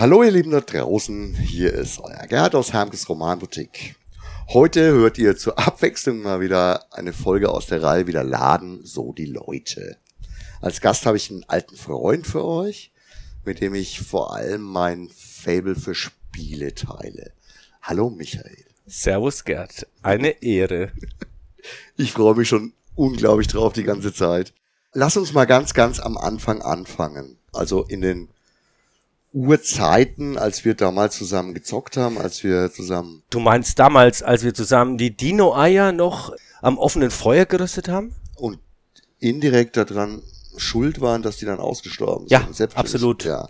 Hallo ihr Lieben da draußen, hier ist euer Gerd aus Hermkes Romanboutique. Heute hört ihr zur Abwechslung mal wieder eine Folge aus der Reihe wieder Laden, so die Leute. Als Gast habe ich einen alten Freund für euch, mit dem ich vor allem mein Fable für Spiele teile. Hallo Michael. Servus Gerd, eine Ehre. Ich freue mich schon unglaublich drauf die ganze Zeit. Lass uns mal ganz, ganz am Anfang anfangen. Also in den Urzeiten, als wir damals zusammen gezockt haben, als wir zusammen. Du meinst damals, als wir zusammen die Dino-Eier noch am offenen Feuer gerüstet haben? Und indirekt daran schuld waren, dass die dann ausgestorben ja, sind. Ja, absolut. Ja.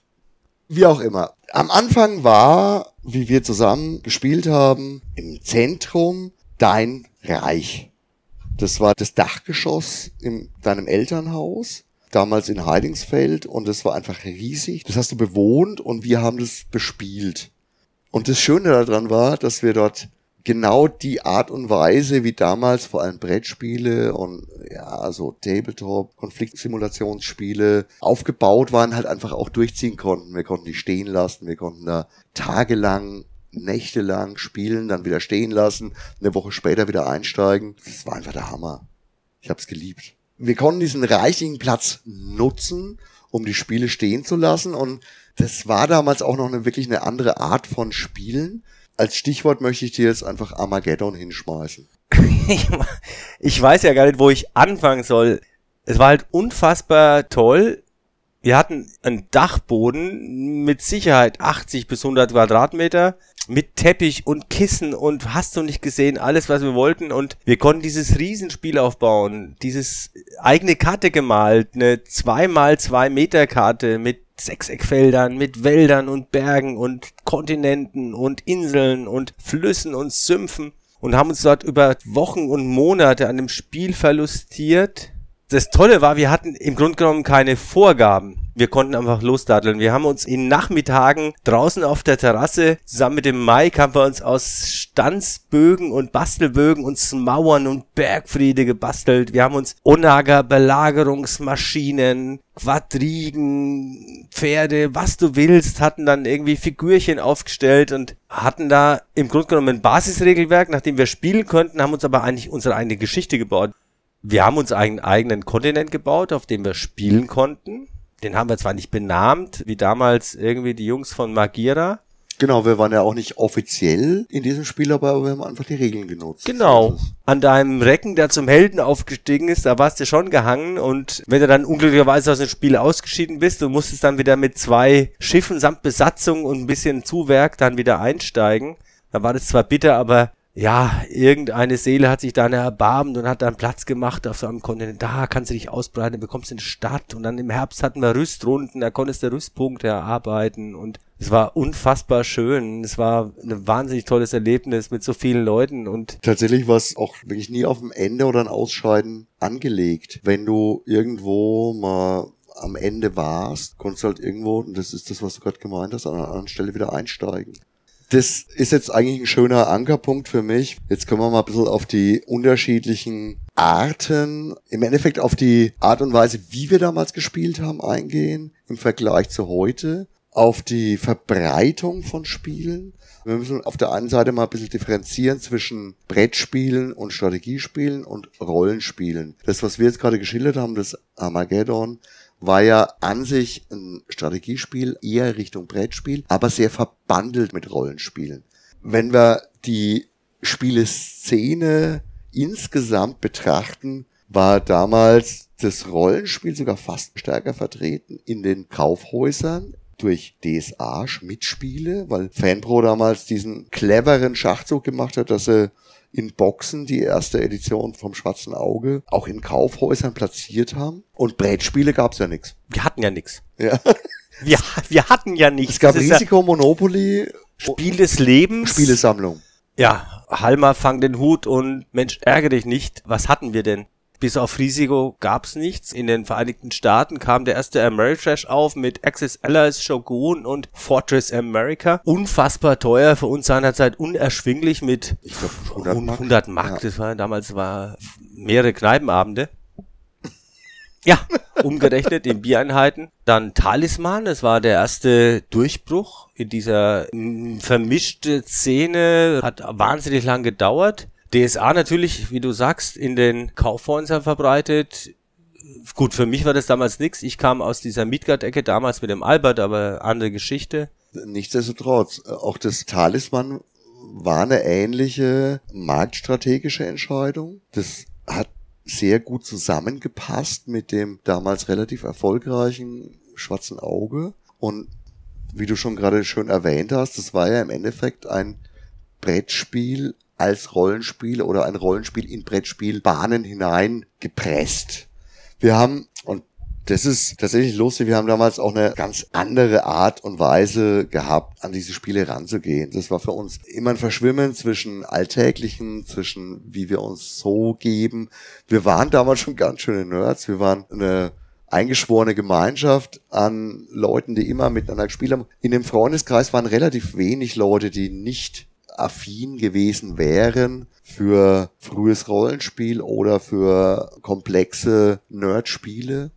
Wie auch immer. Am Anfang war, wie wir zusammen gespielt haben, im Zentrum dein Reich. Das war das Dachgeschoss in deinem Elternhaus damals in Heidingsfeld und es war einfach riesig. Das hast du bewohnt und wir haben das bespielt. Und das Schöne daran war, dass wir dort genau die Art und Weise, wie damals vor allem Brettspiele und ja, so Tabletop, Konfliktsimulationsspiele aufgebaut waren, halt einfach auch durchziehen konnten. Wir konnten die stehen lassen, wir konnten da tagelang, nächtelang spielen, dann wieder stehen lassen, eine Woche später wieder einsteigen. Das war einfach der Hammer. Ich hab's geliebt wir konnten diesen reichlichen Platz nutzen, um die Spiele stehen zu lassen. Und das war damals auch noch eine wirklich eine andere Art von Spielen. Als Stichwort möchte ich dir jetzt einfach Armageddon hinschmeißen. ich weiß ja gar nicht, wo ich anfangen soll. Es war halt unfassbar toll, wir hatten einen Dachboden mit Sicherheit 80 bis 100 Quadratmeter mit Teppich und Kissen und hast du nicht gesehen, alles was wir wollten. Und wir konnten dieses Riesenspiel aufbauen, dieses eigene Karte gemalt, eine 2 mal 2 Meter Karte mit Sechseckfeldern, mit Wäldern und Bergen und Kontinenten und Inseln und Flüssen und Sümpfen und haben uns dort über Wochen und Monate an dem Spiel verlustiert das Tolle war, wir hatten im Grunde genommen keine Vorgaben. Wir konnten einfach losdatteln. Wir haben uns in Nachmittagen draußen auf der Terrasse zusammen mit dem Mike haben wir uns aus Stanzbögen und Bastelbögen uns Mauern und Bergfriede gebastelt. Wir haben uns Onager Belagerungsmaschinen, Quadrigen, Pferde, was du willst, hatten dann irgendwie Figürchen aufgestellt und hatten da im Grunde genommen ein Basisregelwerk, nachdem wir spielen konnten, haben uns aber eigentlich unsere eigene Geschichte gebaut wir haben uns einen eigenen Kontinent gebaut, auf dem wir spielen konnten. Den haben wir zwar nicht benannt, wie damals irgendwie die Jungs von Magira. Genau, wir waren ja auch nicht offiziell in diesem Spiel dabei, aber wir haben einfach die Regeln genutzt. Genau. An deinem Recken, der zum Helden aufgestiegen ist, da warst du schon gehangen und wenn du dann unglücklicherweise aus dem Spiel ausgeschieden bist, du musstest dann wieder mit zwei Schiffen samt Besatzung und ein bisschen Zuwerk dann wieder einsteigen. Da war das zwar bitter, aber ja, irgendeine Seele hat sich dann erbarmt und hat dann Platz gemacht auf so einem Kontinent. Da kannst du dich ausbreiten, bekommst eine Stadt und dann im Herbst hatten wir Rüstrunden, da konntest du Rüstpunkte erarbeiten und es war unfassbar schön. Es war ein wahnsinnig tolles Erlebnis mit so vielen Leuten und tatsächlich war es auch wirklich nie auf dem Ende oder ein Ausscheiden angelegt. Wenn du irgendwo mal am Ende warst, konntest du halt irgendwo, und das ist das, was du gerade gemeint hast, an einer anderen Stelle wieder einsteigen das ist jetzt eigentlich ein schöner Ankerpunkt für mich. Jetzt können wir mal ein bisschen auf die unterschiedlichen Arten, im Endeffekt auf die Art und Weise, wie wir damals gespielt haben, eingehen im Vergleich zu heute, auf die Verbreitung von Spielen. Wir müssen auf der einen Seite mal ein bisschen differenzieren zwischen Brettspielen und Strategiespielen und Rollenspielen. Das, was wir jetzt gerade geschildert haben, das Armageddon, war ja an sich ein Strategiespiel, eher Richtung Brettspiel, aber sehr verbandelt mit Rollenspielen. Wenn wir die Spieleszene insgesamt betrachten, war damals das Rollenspiel sogar fast stärker vertreten in den Kaufhäusern durch DSA Schmidt-Spiele, weil Fanpro damals diesen cleveren Schachzug gemacht hat, dass er in Boxen die erste Edition vom Schwarzen Auge auch in Kaufhäusern platziert haben. Und Brettspiele gab's ja nix. Wir hatten ja nix. Ja. Wir, wir hatten ja nichts. Es gab Risiko, ja Monopoly. Spiel des Lebens. Spielesammlung. Ja, Halma fang den Hut und Mensch, ärgere dich nicht. Was hatten wir denn? Bis auf Risiko gab's nichts. In den Vereinigten Staaten kam der erste Ameritrash auf mit Access Allies, Shogun und Fortress America. Unfassbar teuer, für uns seinerzeit unerschwinglich mit ich glaub, 100 Mark. 100 Mark. Ja. Das war damals war mehrere Kneipenabende. Ja, umgerechnet in Biereinheiten. Dann Talisman, das war der erste Durchbruch in dieser vermischte Szene, hat wahnsinnig lang gedauert. DSA natürlich, wie du sagst, in den Kaufhäusern verbreitet. Gut, für mich war das damals nichts. Ich kam aus dieser Midgard-Ecke damals mit dem Albert, aber andere Geschichte. Nichtsdestotrotz, auch das Talisman war eine ähnliche marktstrategische Entscheidung. Das hat sehr gut zusammengepasst mit dem damals relativ erfolgreichen Schwarzen Auge. Und wie du schon gerade schön erwähnt hast, das war ja im Endeffekt ein Brettspiel als Rollenspiel oder ein Rollenspiel in Brettspielbahnen hinein gepresst. Wir haben, und das ist tatsächlich lustig. Wir haben damals auch eine ganz andere Art und Weise gehabt, an diese Spiele ranzugehen. Das war für uns immer ein Verschwimmen zwischen Alltäglichen, zwischen wie wir uns so geben. Wir waren damals schon ganz schöne Nerds. Wir waren eine eingeschworene Gemeinschaft an Leuten, die immer miteinander gespielt haben. In dem Freundeskreis waren relativ wenig Leute, die nicht affin gewesen wären für frühes Rollenspiel oder für komplexe Nerdspiele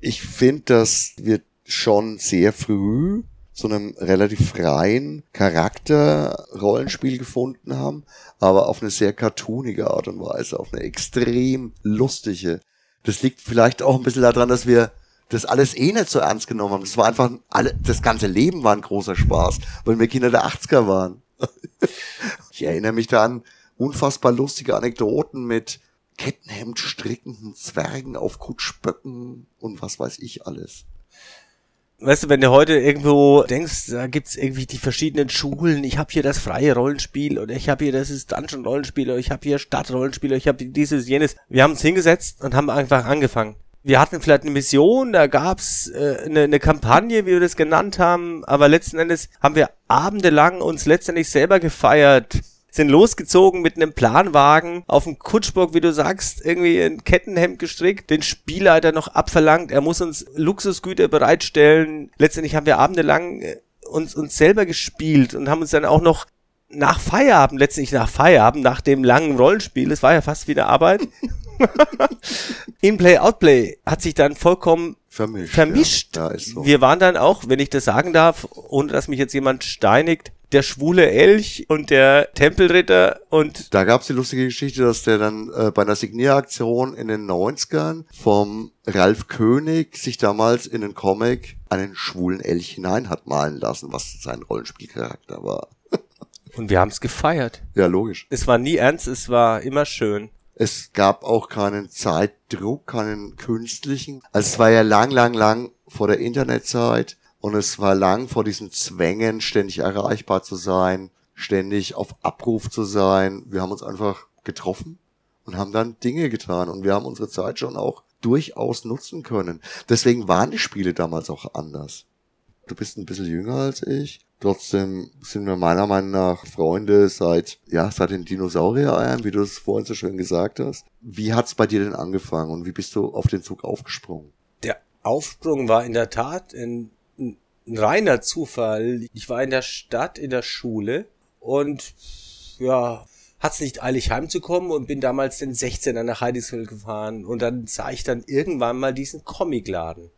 ich finde, dass wir schon sehr früh zu einem relativ freien Charakter-Rollenspiel gefunden haben, aber auf eine sehr cartoonige Art und Weise, auf eine extrem lustige. Das liegt vielleicht auch ein bisschen daran, dass wir das alles eh nicht so ernst genommen haben. Das war einfach, alle, das ganze Leben war ein großer Spaß, weil wir Kinder der 80er waren. ich erinnere mich da an unfassbar lustige Anekdoten mit Kettenhemd strickenden Zwergen auf Kutschböcken und was weiß ich alles. Weißt du, wenn du heute irgendwo denkst, da gibt's irgendwie die verschiedenen Schulen, ich habe hier das freie Rollenspiel oder ich habe hier das ist Dungeon Rollenspiel oder ich habe hier Stadtrollenspiel oder ich habe dieses jenes. Wir haben uns hingesetzt und haben einfach angefangen. Wir hatten vielleicht eine Mission, da gab's äh, eine, eine Kampagne, wie wir das genannt haben, aber letzten Endes haben wir abendelang uns letztendlich selber gefeiert sind losgezogen mit einem Planwagen auf dem Kutschbock, wie du sagst, irgendwie ein Kettenhemd gestrickt, den Spielleiter noch abverlangt, er muss uns Luxusgüter bereitstellen. Letztendlich haben wir abendelang äh, uns, uns selber gespielt und haben uns dann auch noch nach Feierabend, letztendlich nach Feierabend, nach dem langen Rollenspiel, es war ja fast wieder Arbeit, In-Play, Outplay hat sich dann vollkommen vermischt. vermischt. Ja. So. Wir waren dann auch, wenn ich das sagen darf, ohne dass mich jetzt jemand steinigt, der schwule Elch und der Tempelritter und da gab's die lustige Geschichte, dass der dann äh, bei einer Signieraktion in den 90ern vom Ralf König sich damals in den Comic einen schwulen Elch hinein hat malen lassen, was sein Rollenspielcharakter war. und wir haben's gefeiert. Ja, logisch. Es war nie ernst, es war immer schön. Es gab auch keinen Zeitdruck, keinen künstlichen. Also es war ja lang, lang, lang vor der Internetzeit und es war lang vor diesen Zwängen, ständig erreichbar zu sein, ständig auf Abruf zu sein. Wir haben uns einfach getroffen und haben dann Dinge getan und wir haben unsere Zeit schon auch durchaus nutzen können. Deswegen waren die Spiele damals auch anders. Du bist ein bisschen jünger als ich. Trotzdem sind wir meiner Meinung nach Freunde seit, ja, seit den Dinosaurier-Eiern, wie du es vorhin so schön gesagt hast. Wie hat's bei dir denn angefangen und wie bist du auf den Zug aufgesprungen? Der Aufsprung war in der Tat in ein reiner Zufall. Ich war in der Stadt, in der Schule und ja, hat's nicht eilig heimzukommen und bin damals den 16er nach Heidesville gefahren und dann sah ich dann irgendwann mal diesen Comicladen.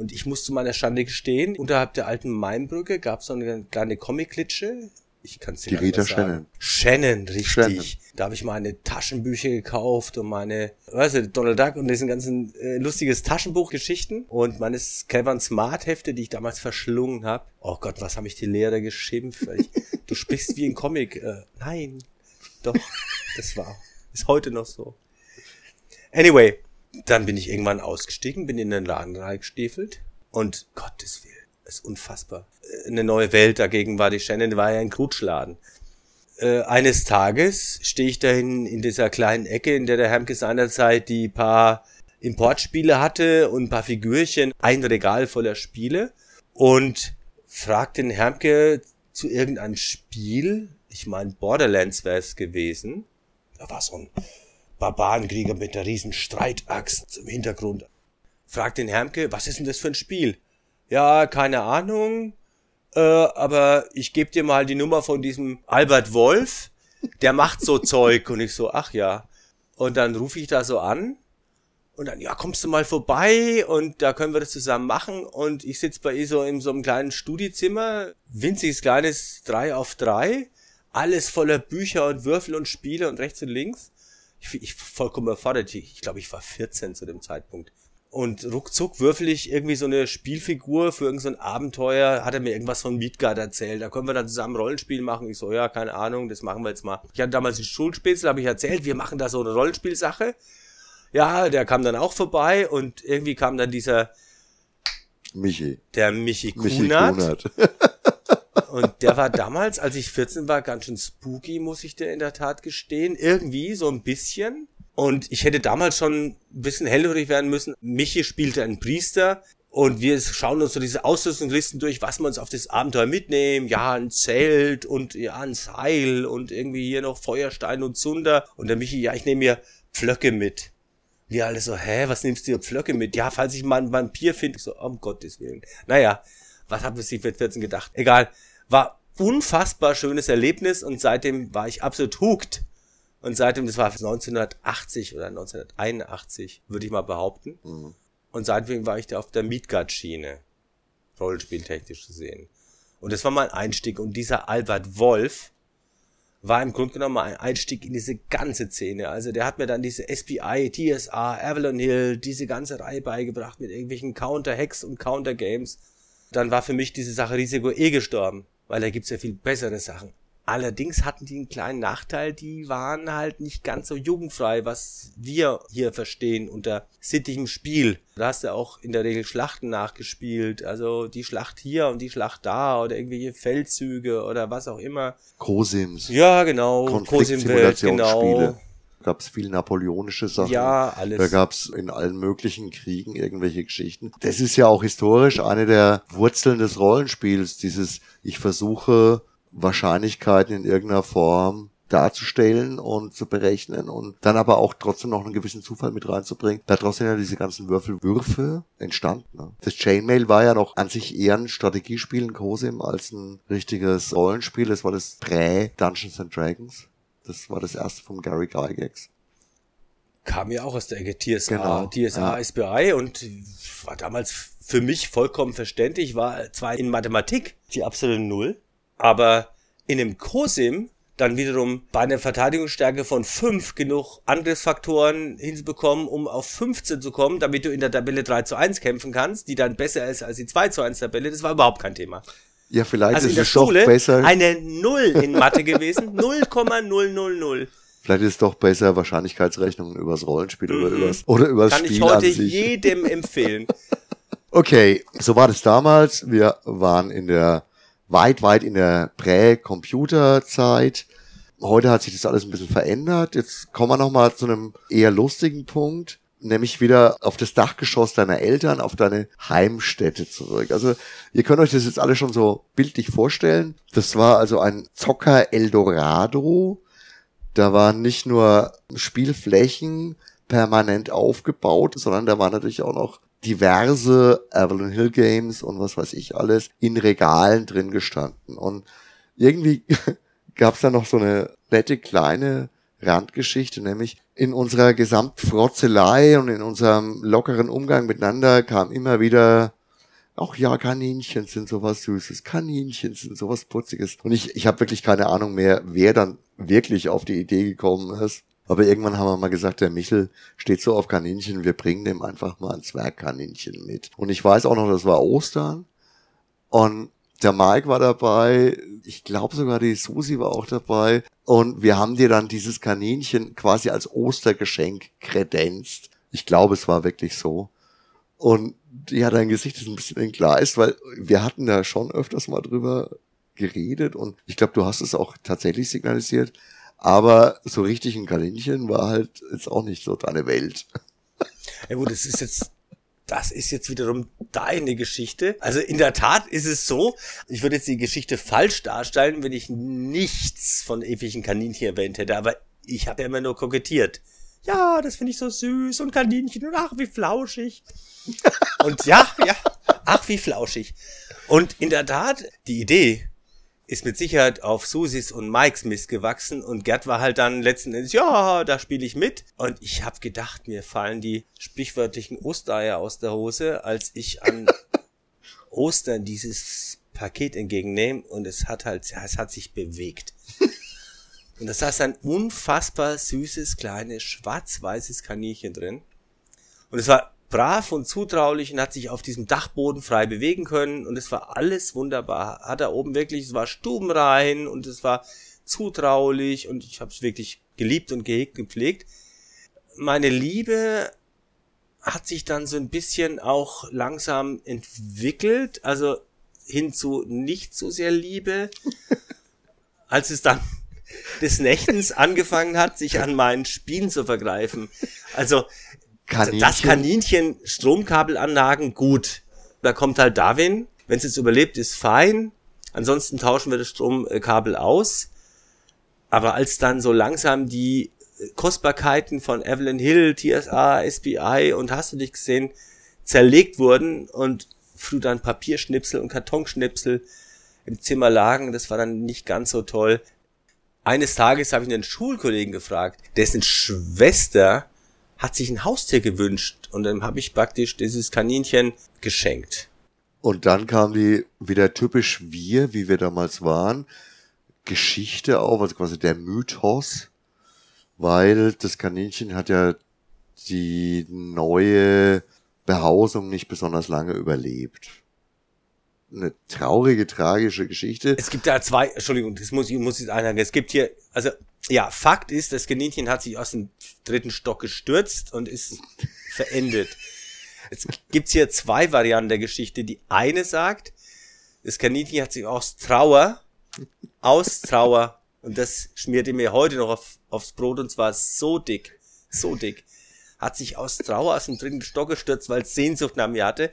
Und ich muss zu meiner Schande gestehen, unterhalb der alten Mainbrücke gab es so eine kleine Comic-Klitsche ich kann es Die Rita Shannon. Shannon, richtig. Shannon. Da habe ich meine Taschenbücher gekauft und meine, weißt du, Donald Duck und diesen ganzen äh, lustiges Taschenbuchgeschichten und meine Kevin Smart Hefte, die ich damals verschlungen habe. Oh Gott, was haben ich die Lehrer geschimpft? Ich, du sprichst wie ein Comic. Äh, nein, doch, das war, ist heute noch so. Anyway, dann bin ich irgendwann ausgestiegen, bin in den Laden reingestiefelt und Gottes Willen ist unfassbar. Äh, eine neue Welt dagegen war die Shannon, war ja ein Krutschladen. Äh, eines Tages stehe ich dahin in dieser kleinen Ecke, in der der Hermke seinerzeit die paar Importspiele hatte und ein paar Figürchen, ein Regal voller Spiele und fragt den Hermke zu irgendeinem Spiel, ich meine Borderlands wäre es gewesen, da war so ein Barbarenkrieger mit einer riesen Streitaxt im Hintergrund. Fragt den Hermke, was ist denn das für ein Spiel? ja, keine Ahnung, äh, aber ich gebe dir mal die Nummer von diesem Albert Wolf, der macht so Zeug. Und ich so, ach ja. Und dann rufe ich da so an Und dann, ja, kommst du mal vorbei und da können wir das zusammen machen. Und ich sitze bei ihr so in so einem kleinen Studiezimmer, winziges kleines 3 auf 3, alles voller Bücher und Würfel und Spiele und rechts und links. Ich, ich vollkommen erfordert. Ich, ich glaube, ich war 14 zu dem Zeitpunkt. Und ruckzuck würfel ich irgendwie so eine Spielfigur für irgendein so Abenteuer. Hat er mir irgendwas von Midgard erzählt. Da können wir dann zusammen Rollenspiel machen. Ich so, ja, keine Ahnung, das machen wir jetzt mal. Ich hatte damals die Schulspätzle, habe ich erzählt, wir machen da so eine Rollenspielsache. Ja, der kam dann auch vorbei und irgendwie kam dann dieser Michi. Der Michi Kunert. Michi Kunert. und der war damals, als ich 14 war, ganz schön spooky, muss ich dir in der Tat gestehen. Irgendwie so ein bisschen. Und ich hätte damals schon ein bisschen hellhörig werden müssen. Michi spielte einen Priester. Und wir schauen uns so diese Ausrüstungslisten durch, was wir uns auf das Abenteuer mitnehmen. Ja, ein Zelt und ja, ein Seil und irgendwie hier noch Feuerstein und Zunder. Und der Michi, ja, ich nehme mir Pflöcke mit. Wir alle so, hä, was nimmst du Pflöcke mit? Ja, falls ich mal ein Vampir finde. So, um Gottes Willen. Naja, was haben wir sich mit 14 gedacht? Egal. War unfassbar schönes Erlebnis und seitdem war ich absolut hooked und seitdem, das war 1980 oder 1981, würde ich mal behaupten. Mhm. Und seitdem war ich da auf der Midgard-Schiene, rollenspieltechnisch zu sehen. Und das war mein Einstieg. Und dieser Albert Wolf war im Grunde genommen ein Einstieg in diese ganze Szene. Also der hat mir dann diese SPI, TSA, Avalon Hill, diese ganze Reihe beigebracht mit irgendwelchen Counter-Hacks und Counter-Games. Dann war für mich diese Sache Risiko eh gestorben, weil da gibt's ja viel bessere Sachen. Allerdings hatten die einen kleinen Nachteil, die waren halt nicht ganz so jugendfrei, was wir hier verstehen unter sittigem Spiel. Da hast du auch in der Regel Schlachten nachgespielt, also die Schlacht hier und die Schlacht da oder irgendwelche Feldzüge oder was auch immer. Cosims. Ja, genau. Cosim-Welt, genau gab es viel napoleonische Sachen. Ja, alles. Da gab es in allen möglichen Kriegen irgendwelche Geschichten. Das ist ja auch historisch eine der Wurzeln des Rollenspiels, dieses ich versuche Wahrscheinlichkeiten in irgendeiner Form darzustellen und zu berechnen und dann aber auch trotzdem noch einen gewissen Zufall mit reinzubringen. Daraus sind ja diese ganzen Würfelwürfe entstanden. Ne? Das Chainmail war ja noch an sich eher ein Strategiespiel in Cosim als ein richtiges Rollenspiel. Das war das Prä-Dungeons and Dragons. Das war das erste vom Gary Gygax. Kam ja auch aus der Ecke TSA, genau, TSA ja. SBI und war damals für mich vollkommen verständlich, war zwar in Mathematik die absolute Null, aber in einem COSIM dann wiederum bei einer Verteidigungsstärke von 5 genug Angriffsfaktoren hinzubekommen, um auf 15 zu kommen, damit du in der Tabelle 3 zu 1 kämpfen kannst, die dann besser ist als die 2 zu 1 Tabelle, das war überhaupt kein Thema. Ja, vielleicht also ist es Schule doch besser. eine Null in Mathe gewesen, 0,000. Vielleicht ist es doch besser, Wahrscheinlichkeitsrechnungen übers Rollenspiel mhm. oder übers, oder übers Kann Spiel Kann ich heute jedem empfehlen. Okay, so war das damals. Wir waren in der weit, weit in der Prä-Computer-Zeit. Heute hat sich das alles ein bisschen verändert. Jetzt kommen wir nochmal zu einem eher lustigen Punkt, nämlich wieder auf das Dachgeschoss deiner Eltern, auf deine Heimstätte zurück. Also ihr könnt euch das jetzt alle schon so bildlich vorstellen. Das war also ein Zocker Eldorado. Da waren nicht nur Spielflächen permanent aufgebaut, sondern da war natürlich auch noch diverse Avalon Hill Games und was weiß ich alles in Regalen drin gestanden. Und irgendwie gab es da noch so eine nette kleine Randgeschichte, nämlich in unserer Gesamtfrotzelei und in unserem lockeren Umgang miteinander kam immer wieder auch ja, Kaninchen sind sowas Süßes, Kaninchen sind sowas Putziges. Und ich, ich habe wirklich keine Ahnung mehr, wer dann wirklich auf die Idee gekommen ist, aber irgendwann haben wir mal gesagt, der Michel steht so auf Kaninchen, wir bringen dem einfach mal ein Zwergkaninchen mit. Und ich weiß auch noch, das war Ostern. Und der Mike war dabei, ich glaube sogar die Susi war auch dabei. Und wir haben dir dann dieses Kaninchen quasi als Ostergeschenk kredenzt. Ich glaube, es war wirklich so. Und ja, dein Gesicht ist ein bisschen entgleist, weil wir hatten da schon öfters mal drüber geredet und ich glaube, du hast es auch tatsächlich signalisiert. Aber so richtig ein Kaninchen war halt jetzt auch nicht so deine Welt. Ja gut, das ist jetzt das ist jetzt wiederum deine Geschichte. Also in der Tat ist es so, ich würde jetzt die Geschichte falsch darstellen, wenn ich nichts von ewigen Kaninchen erwähnt hätte, aber ich habe ja immer nur kokettiert. Ja, das finde ich so süß und Kaninchen und ach, wie flauschig. und ja, ja, ach, wie flauschig. Und in der Tat, die Idee, ist mit Sicherheit auf Susis und Mikes Mist gewachsen und Gerd war halt dann letzten Endes, ja, da spiele ich mit. Und ich habe gedacht, mir fallen die sprichwörtlichen Ostereier aus der Hose, als ich an Ostern dieses Paket entgegennehme und es hat halt, ja, es hat sich bewegt. Und da saß ein unfassbar süßes, kleines, schwarz-weißes Kaninchen drin. Und es war brav und zutraulich und hat sich auf diesem Dachboden frei bewegen können und es war alles wunderbar. Hat er oben wirklich, es war stubenrein und es war zutraulich und ich habe es wirklich geliebt und gehegt, gepflegt. Meine Liebe hat sich dann so ein bisschen auch langsam entwickelt, also hin zu nicht so sehr Liebe, als es dann des Nächtens angefangen hat, sich an meinen Spielen zu vergreifen. Also Kaninchen. Das Kaninchen, Stromkabelanlagen, gut. Da kommt halt Darwin. Wenn es jetzt überlebt, ist fein. Ansonsten tauschen wir das Stromkabel aus. Aber als dann so langsam die Kostbarkeiten von Evelyn Hill, TSA, SBI und hast du dich gesehen, zerlegt wurden und du dann Papierschnipsel und Kartonschnipsel im Zimmer lagen, das war dann nicht ganz so toll. Eines Tages habe ich einen Schulkollegen gefragt, dessen Schwester hat sich ein Haustier gewünscht und dann habe ich praktisch dieses Kaninchen geschenkt. Und dann kam die wieder typisch wir, wie wir damals waren, Geschichte auf, also quasi der Mythos, weil das Kaninchen hat ja die neue Behausung nicht besonders lange überlebt. Eine traurige, tragische Geschichte. Es gibt da zwei, Entschuldigung, das muss ich, muss ich einhaken. Es gibt hier, also ja, Fakt ist, das Kaninchen hat sich aus dem dritten Stock gestürzt und ist verendet. Jetzt gibt's hier zwei Varianten der Geschichte. Die eine sagt, das Kaninchen hat sich aus Trauer, aus Trauer, und das schmiert ihr mir heute noch auf, aufs Brot, und zwar so dick, so dick, hat sich aus Trauer aus dem dritten Stock gestürzt, weil es Sehnsucht nach mir hatte.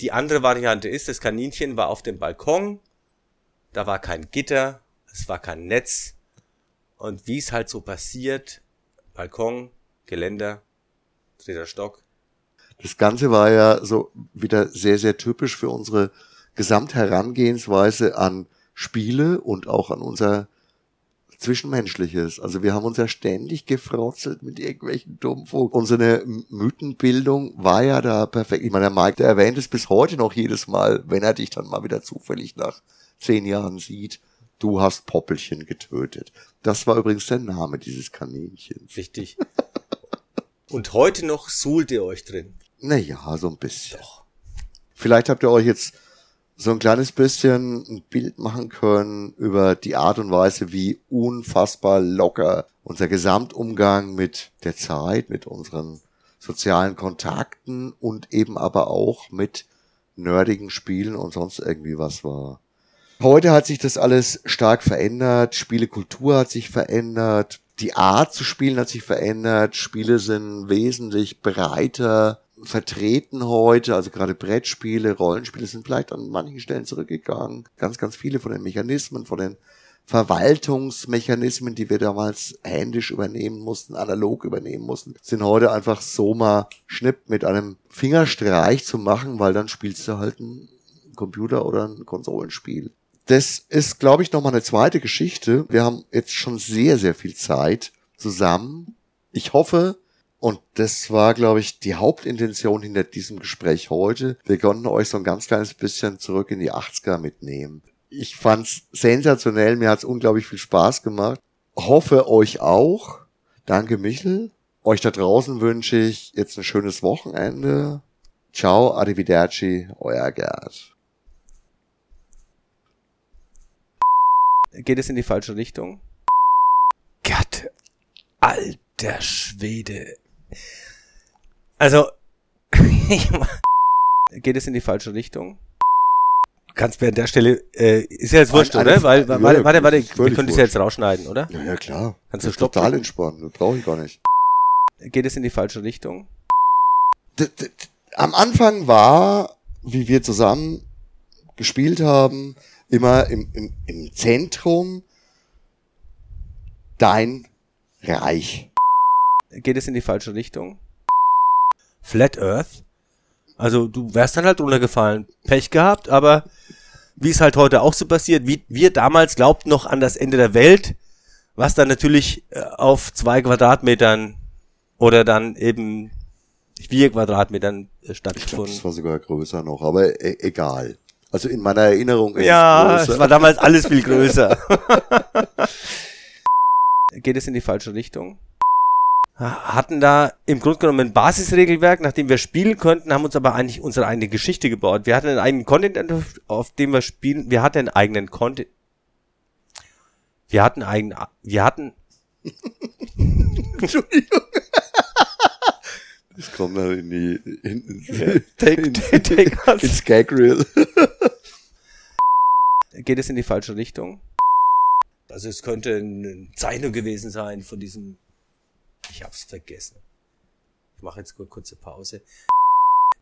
Die andere Variante ist, das Kaninchen war auf dem Balkon, da war kein Gitter, es war kein Netz, und wie es halt so passiert, Balkon, Geländer, dritter Stock. Das Ganze war ja so wieder sehr, sehr typisch für unsere Gesamtherangehensweise an Spiele und auch an unser Zwischenmenschliches. Also wir haben uns ja ständig gefrotzelt mit irgendwelchen Dummfug. Unsere Mythenbildung war ja da perfekt. Ich meine, der Mike, der erwähnt es bis heute noch jedes Mal, wenn er dich dann mal wieder zufällig nach zehn Jahren sieht du hast Poppelchen getötet. Das war übrigens der Name dieses Kaninchens. Richtig. Und heute noch suhlt ihr euch drin. Naja, so ein bisschen. Doch. Vielleicht habt ihr euch jetzt so ein kleines bisschen ein Bild machen können über die Art und Weise, wie unfassbar locker unser Gesamtumgang mit der Zeit, mit unseren sozialen Kontakten und eben aber auch mit nerdigen Spielen und sonst irgendwie was war. Heute hat sich das alles stark verändert. Spielekultur hat sich verändert. Die Art zu spielen hat sich verändert. Spiele sind wesentlich breiter vertreten heute. Also gerade Brettspiele, Rollenspiele sind vielleicht an manchen Stellen zurückgegangen. Ganz, ganz viele von den Mechanismen, von den Verwaltungsmechanismen, die wir damals händisch übernehmen mussten, analog übernehmen mussten, sind heute einfach so mal schnipp mit einem Fingerstreich zu machen, weil dann spielst du halt ein Computer oder ein Konsolenspiel. Das ist, glaube ich, nochmal eine zweite Geschichte. Wir haben jetzt schon sehr, sehr viel Zeit zusammen. Ich hoffe, und das war, glaube ich, die Hauptintention hinter diesem Gespräch heute. Wir konnten euch so ein ganz kleines bisschen zurück in die 80er mitnehmen. Ich fand's sensationell, mir hat's unglaublich viel Spaß gemacht. Hoffe euch auch. Danke, Michel. Euch da draußen wünsche ich jetzt ein schönes Wochenende. Ciao, arrivederci, euer Gerd. Geht es in die falsche Richtung. Gott, alter Schwede. Also, geht es in die falsche Richtung? Du kannst mir an der Stelle, äh, ist ja jetzt wurscht, oder? Weil, warte, warte, warte, warte, wir können das ja jetzt rausschneiden, oder? Ja, ja klar. Kannst du stoppen? Total entspannen, das brauche ich gar nicht. Geht es in die falsche Richtung? D am Anfang war, wie wir zusammen gespielt haben, immer im, im, im Zentrum dein Reich. Geht es in die falsche Richtung? Flat Earth? Also du wärst dann halt runtergefallen. Pech gehabt, aber wie es halt heute auch so passiert, wie wir damals glaubten noch an das Ende der Welt, was dann natürlich äh, auf zwei Quadratmetern oder dann eben vier Quadratmetern äh, Ich stattgefunden. das war sogar größer noch, aber e egal. Also in meiner Erinnerung ist Ja, es es größer. war damals alles viel größer. Geht es in die falsche Richtung? Hatten da im Grunde genommen ein Basisregelwerk, nach dem wir spielen konnten, haben uns aber eigentlich unsere eigene Geschichte gebaut. Wir hatten einen eigenen Content, auf dem wir spielen. Wir hatten einen eigenen Content. Wir hatten eigenen, wir hatten, Entschuldigung. Das kommt dann in die in, take, in, take, take us. ins Gag Reel. Geht es in die falsche Richtung? Also es könnte eine Zeichnung gewesen sein von diesem. Ich hab's vergessen. Ich mache jetzt nur kurze Pause.